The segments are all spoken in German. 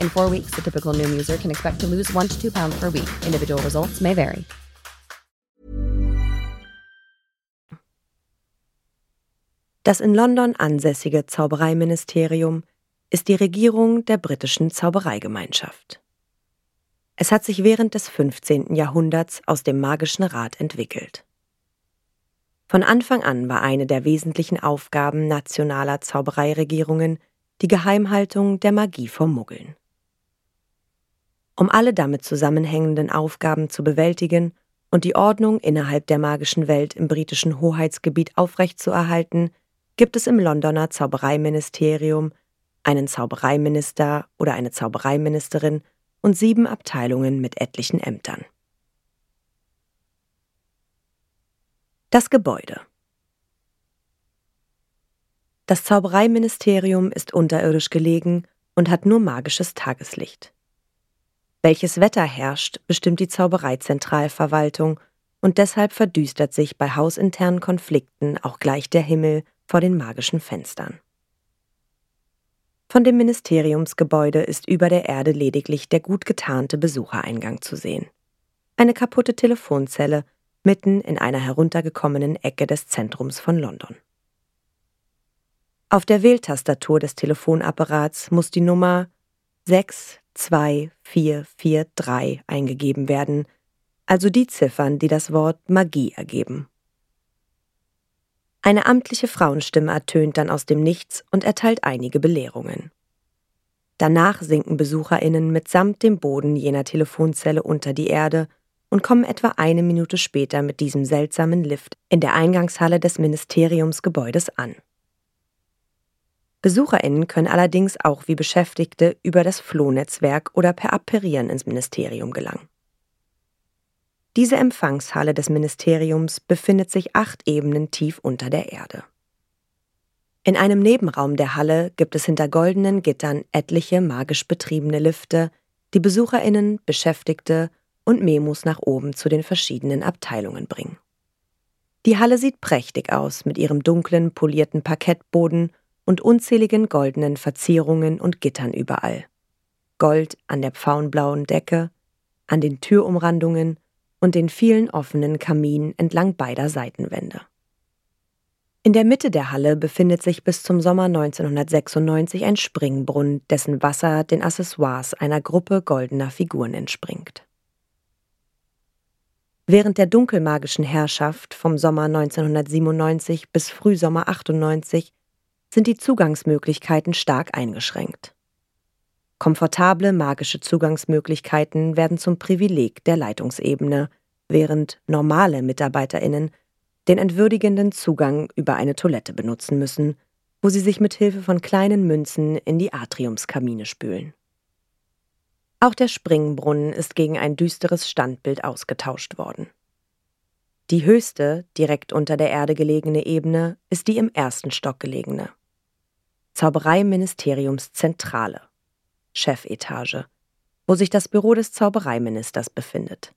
In four weeks, the typical Noom user can expect to lose one to two pounds per week. Individual results may vary. Das in London ansässige Zaubereiministerium ist die Regierung der britischen Zaubereigemeinschaft. Es hat sich während des 15. Jahrhunderts aus dem magischen Rat entwickelt. Von Anfang an war eine der wesentlichen Aufgaben nationaler Zaubereiregierungen die Geheimhaltung der Magie vor Muggeln. Um alle damit zusammenhängenden Aufgaben zu bewältigen und die Ordnung innerhalb der magischen Welt im britischen Hoheitsgebiet aufrechtzuerhalten, gibt es im Londoner Zaubereiministerium einen Zaubereiminister oder eine Zaubereiministerin und sieben Abteilungen mit etlichen Ämtern. Das Gebäude Das Zaubereiministerium ist unterirdisch gelegen und hat nur magisches Tageslicht. Welches Wetter herrscht, bestimmt die Zaubereizentralverwaltung und deshalb verdüstert sich bei hausinternen Konflikten auch gleich der Himmel vor den magischen Fenstern. Von dem Ministeriumsgebäude ist über der Erde lediglich der gut getarnte Besuchereingang zu sehen. Eine kaputte Telefonzelle mitten in einer heruntergekommenen Ecke des Zentrums von London. Auf der Wähltastatur des Telefonapparats muss die Nummer 62443 eingegeben werden, also die Ziffern, die das Wort Magie ergeben. Eine amtliche Frauenstimme ertönt dann aus dem Nichts und erteilt einige Belehrungen. Danach sinken Besucherinnen mitsamt dem Boden jener Telefonzelle unter die Erde und kommen etwa eine Minute später mit diesem seltsamen Lift in der Eingangshalle des Ministeriumsgebäudes an. Besucherinnen können allerdings auch wie Beschäftigte über das Flohnetzwerk oder per Apparieren ins Ministerium gelangen. Diese Empfangshalle des Ministeriums befindet sich acht Ebenen tief unter der Erde. In einem Nebenraum der Halle gibt es hinter goldenen Gittern etliche magisch betriebene Lifte, die Besucherinnen, Beschäftigte und Memos nach oben zu den verschiedenen Abteilungen bringen. Die Halle sieht prächtig aus mit ihrem dunklen, polierten Parkettboden und unzähligen goldenen Verzierungen und Gittern überall. Gold an der pfauenblauen Decke, an den Türumrandungen und den vielen offenen Kaminen entlang beider Seitenwände. In der Mitte der Halle befindet sich bis zum Sommer 1996 ein Springbrunnen, dessen Wasser den Accessoires einer Gruppe goldener Figuren entspringt. Während der dunkelmagischen Herrschaft vom Sommer 1997 bis Frühsommer 98 sind die Zugangsmöglichkeiten stark eingeschränkt. Komfortable magische Zugangsmöglichkeiten werden zum Privileg der Leitungsebene, während normale Mitarbeiterinnen den entwürdigenden Zugang über eine Toilette benutzen müssen, wo sie sich mit Hilfe von kleinen Münzen in die Atriumskamine spülen. Auch der Springbrunnen ist gegen ein düsteres Standbild ausgetauscht worden. Die höchste, direkt unter der Erde gelegene Ebene ist die im ersten Stock gelegene. Zaubereiministeriumszentrale. Chefetage, wo sich das Büro des Zaubereiministers befindet.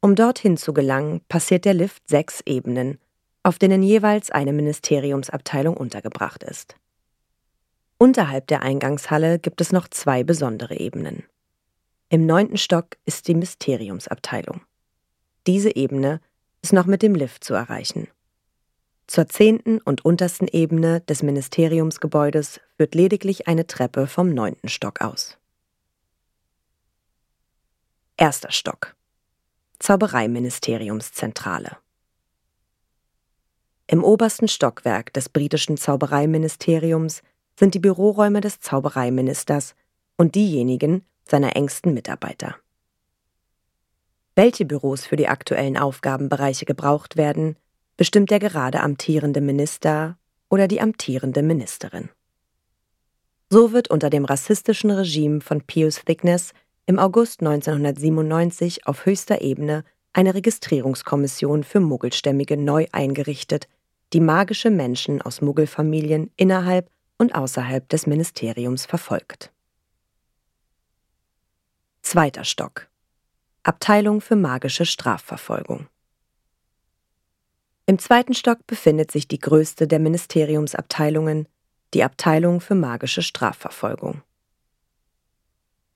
Um dorthin zu gelangen, passiert der Lift sechs Ebenen, auf denen jeweils eine Ministeriumsabteilung untergebracht ist. Unterhalb der Eingangshalle gibt es noch zwei besondere Ebenen. Im neunten Stock ist die Mysteriumsabteilung. Diese Ebene ist noch mit dem Lift zu erreichen. Zur zehnten und untersten Ebene des Ministeriumsgebäudes führt lediglich eine Treppe vom neunten Stock aus. Erster Stock Zaubereiministeriumszentrale Im obersten Stockwerk des britischen Zaubereiministeriums sind die Büroräume des Zaubereiministers und diejenigen seiner engsten Mitarbeiter. Welche Büros für die aktuellen Aufgabenbereiche gebraucht werden, bestimmt der gerade amtierende Minister oder die amtierende Ministerin. So wird unter dem rassistischen Regime von Pius Thickness im August 1997 auf höchster Ebene eine Registrierungskommission für Muggelstämmige neu eingerichtet, die magische Menschen aus Muggelfamilien innerhalb und außerhalb des Ministeriums verfolgt. Zweiter Stock Abteilung für magische Strafverfolgung Im zweiten Stock befindet sich die größte der Ministeriumsabteilungen, die Abteilung für magische Strafverfolgung.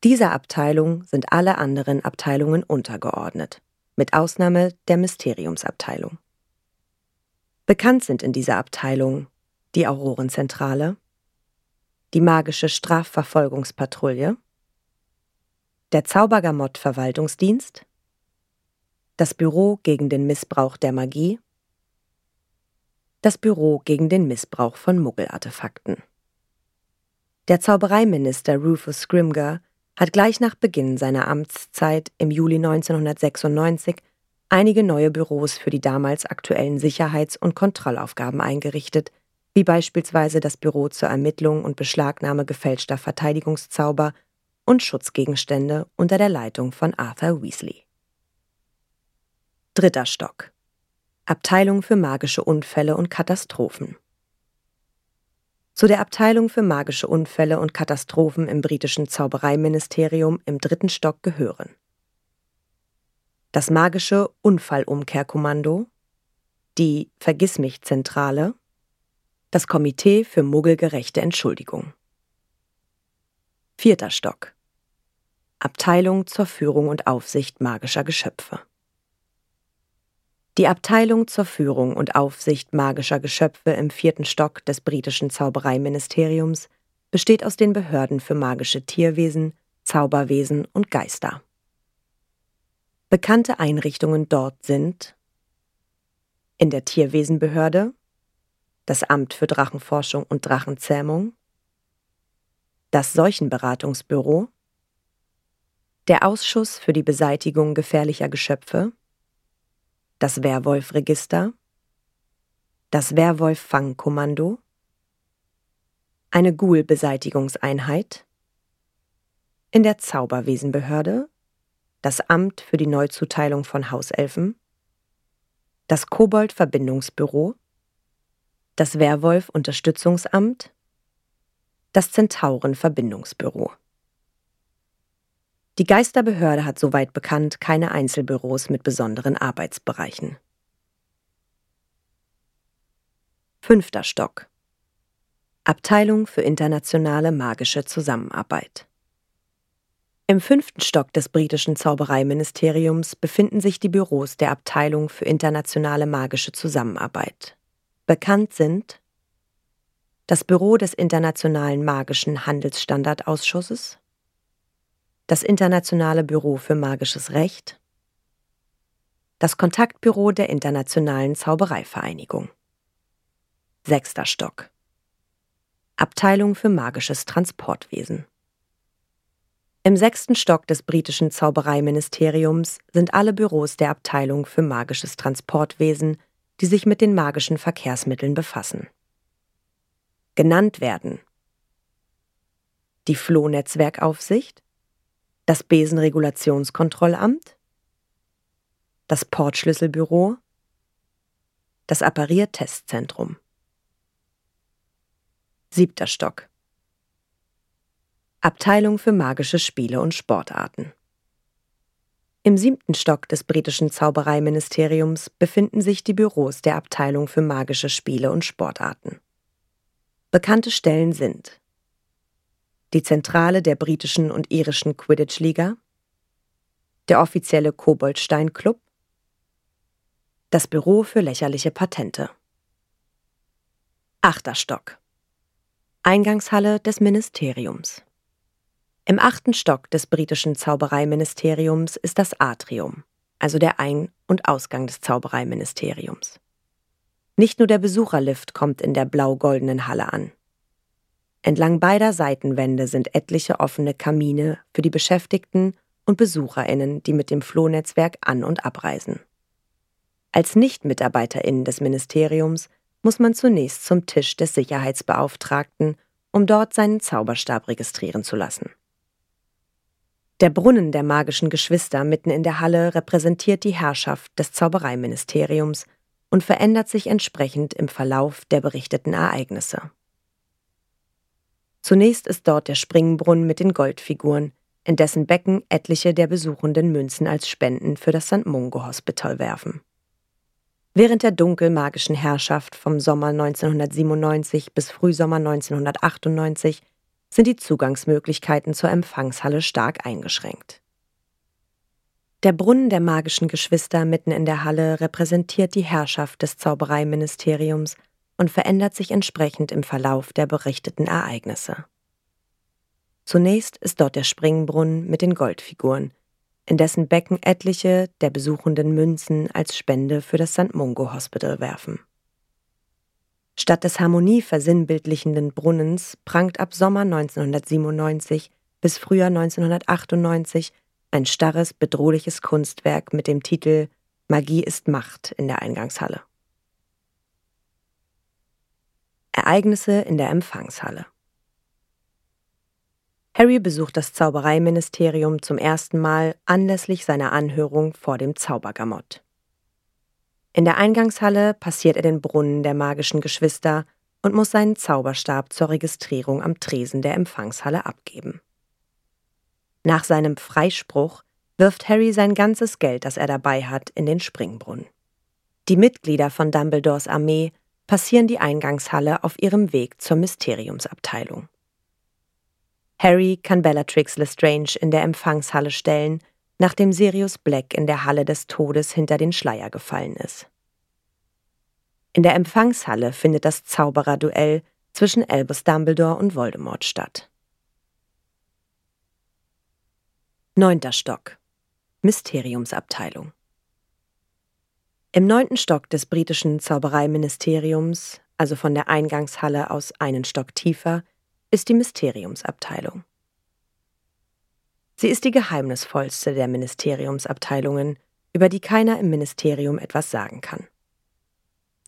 Dieser Abteilung sind alle anderen Abteilungen untergeordnet, mit Ausnahme der Mysteriumsabteilung. Bekannt sind in dieser Abteilung die Aurorenzentrale, die magische Strafverfolgungspatrouille, der Zaubergamott-Verwaltungsdienst, das Büro gegen den Missbrauch der Magie, das Büro gegen den Missbrauch von Muggelartefakten. Der Zaubereiminister Rufus Scrimger hat gleich nach Beginn seiner Amtszeit im Juli 1996 einige neue Büros für die damals aktuellen Sicherheits- und Kontrollaufgaben eingerichtet, wie beispielsweise das Büro zur Ermittlung und Beschlagnahme gefälschter Verteidigungszauber und Schutzgegenstände unter der Leitung von Arthur Weasley. Dritter Stock Abteilung für magische Unfälle und Katastrophen. Zu der Abteilung für magische Unfälle und Katastrophen im britischen Zaubereiministerium im dritten Stock gehören das magische Unfallumkehrkommando, die Vergissmich-Zentrale, das Komitee für muggelgerechte Entschuldigung. Vierter Stock. Abteilung zur Führung und Aufsicht magischer Geschöpfe. Die Abteilung zur Führung und Aufsicht magischer Geschöpfe im vierten Stock des britischen Zaubereiministeriums besteht aus den Behörden für magische Tierwesen, Zauberwesen und Geister. Bekannte Einrichtungen dort sind in der Tierwesenbehörde, das Amt für Drachenforschung und Drachenzähmung, das Seuchenberatungsbüro, der Ausschuss für die Beseitigung gefährlicher Geschöpfe, das Werwolfregister, das Werwolf-Fangkommando, eine Ghoul-Beseitigungseinheit, in der Zauberwesenbehörde. Das Amt für die Neuzuteilung von Hauselfen, das Kobold-Verbindungsbüro, das Werwolf-Unterstützungsamt, das Zentauren-Verbindungsbüro. Die Geisterbehörde hat soweit bekannt keine Einzelbüros mit besonderen Arbeitsbereichen. Fünfter Stock Abteilung für internationale magische Zusammenarbeit im fünften Stock des britischen Zaubereiministeriums befinden sich die Büros der Abteilung für internationale magische Zusammenarbeit. Bekannt sind das Büro des Internationalen Magischen Handelsstandardausschusses, das Internationale Büro für magisches Recht, das Kontaktbüro der Internationalen Zaubereivereinigung. Sechster Stock Abteilung für magisches Transportwesen. Im sechsten Stock des britischen Zaubereiministeriums sind alle Büros der Abteilung für magisches Transportwesen, die sich mit den magischen Verkehrsmitteln befassen. Genannt werden die Flohnetzwerkaufsicht, das Besenregulationskontrollamt, das Portschlüsselbüro, das Appariertestzentrum. Siebter Stock Abteilung für magische Spiele und Sportarten. Im siebten Stock des britischen Zaubereiministeriums befinden sich die Büros der Abteilung für magische Spiele und Sportarten. Bekannte Stellen sind die Zentrale der britischen und irischen Quidditch-Liga, der offizielle Koboldstein-Club, das Büro für lächerliche Patente. Achter Stock. Eingangshalle des Ministeriums. Im achten Stock des britischen Zaubereiministeriums ist das Atrium, also der Ein- und Ausgang des Zaubereiministeriums. Nicht nur der Besucherlift kommt in der blau-goldenen Halle an. Entlang beider Seitenwände sind etliche offene Kamine für die Beschäftigten und BesucherInnen, die mit dem Flohnetzwerk an- und abreisen. Als NichtmitarbeiterInnen des Ministeriums muss man zunächst zum Tisch des Sicherheitsbeauftragten, um dort seinen Zauberstab registrieren zu lassen. Der Brunnen der magischen Geschwister mitten in der Halle repräsentiert die Herrschaft des Zaubereiministeriums und verändert sich entsprechend im Verlauf der berichteten Ereignisse. Zunächst ist dort der Springbrunnen mit den Goldfiguren, in dessen Becken etliche der Besuchenden Münzen als Spenden für das St. Mungo Hospital werfen. Während der dunkelmagischen Herrschaft vom Sommer 1997 bis Frühsommer 1998 sind die Zugangsmöglichkeiten zur Empfangshalle stark eingeschränkt. Der Brunnen der magischen Geschwister mitten in der Halle repräsentiert die Herrschaft des Zaubereiministeriums und verändert sich entsprechend im Verlauf der berichteten Ereignisse. Zunächst ist dort der Springbrunnen mit den Goldfiguren, in dessen Becken etliche der besuchenden Münzen als Spende für das St. Mungo Hospital werfen. Statt des Harmonie versinnbildlichenden Brunnens prangt ab Sommer 1997 bis Frühjahr 1998 ein starres, bedrohliches Kunstwerk mit dem Titel Magie ist Macht in der Eingangshalle. Ereignisse in der Empfangshalle. Harry besucht das Zaubereiministerium zum ersten Mal anlässlich seiner Anhörung vor dem Zaubergamott. In der Eingangshalle passiert er den Brunnen der magischen Geschwister und muss seinen Zauberstab zur Registrierung am Tresen der Empfangshalle abgeben. Nach seinem Freispruch wirft Harry sein ganzes Geld, das er dabei hat, in den Springbrunnen. Die Mitglieder von Dumbledores Armee passieren die Eingangshalle auf ihrem Weg zur Mysteriumsabteilung. Harry kann Bellatrix Lestrange in der Empfangshalle stellen, nachdem Sirius Black in der Halle des Todes hinter den Schleier gefallen ist. In der Empfangshalle findet das Zaubererduell zwischen Albus Dumbledore und Voldemort statt. Neunter Stock Mysteriumsabteilung im neunten Stock des britischen Zaubereiministeriums, also von der Eingangshalle aus einen Stock tiefer, ist die Mysteriumsabteilung. Sie ist die geheimnisvollste der Ministeriumsabteilungen, über die keiner im Ministerium etwas sagen kann.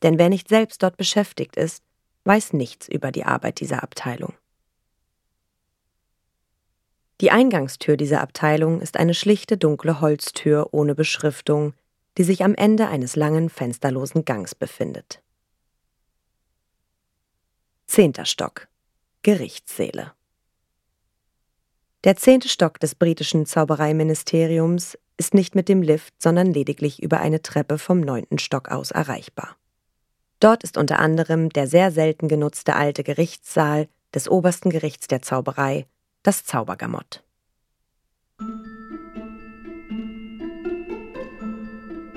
Denn wer nicht selbst dort beschäftigt ist, weiß nichts über die Arbeit dieser Abteilung. Die Eingangstür dieser Abteilung ist eine schlichte dunkle Holztür ohne Beschriftung, die sich am Ende eines langen fensterlosen Gangs befindet. Zehnter Stock Gerichtssäle Der zehnte Stock des britischen Zaubereiministeriums ist nicht mit dem Lift, sondern lediglich über eine Treppe vom neunten Stock aus erreichbar. Dort ist unter anderem der sehr selten genutzte alte Gerichtssaal des obersten Gerichts der Zauberei, das Zaubergamott.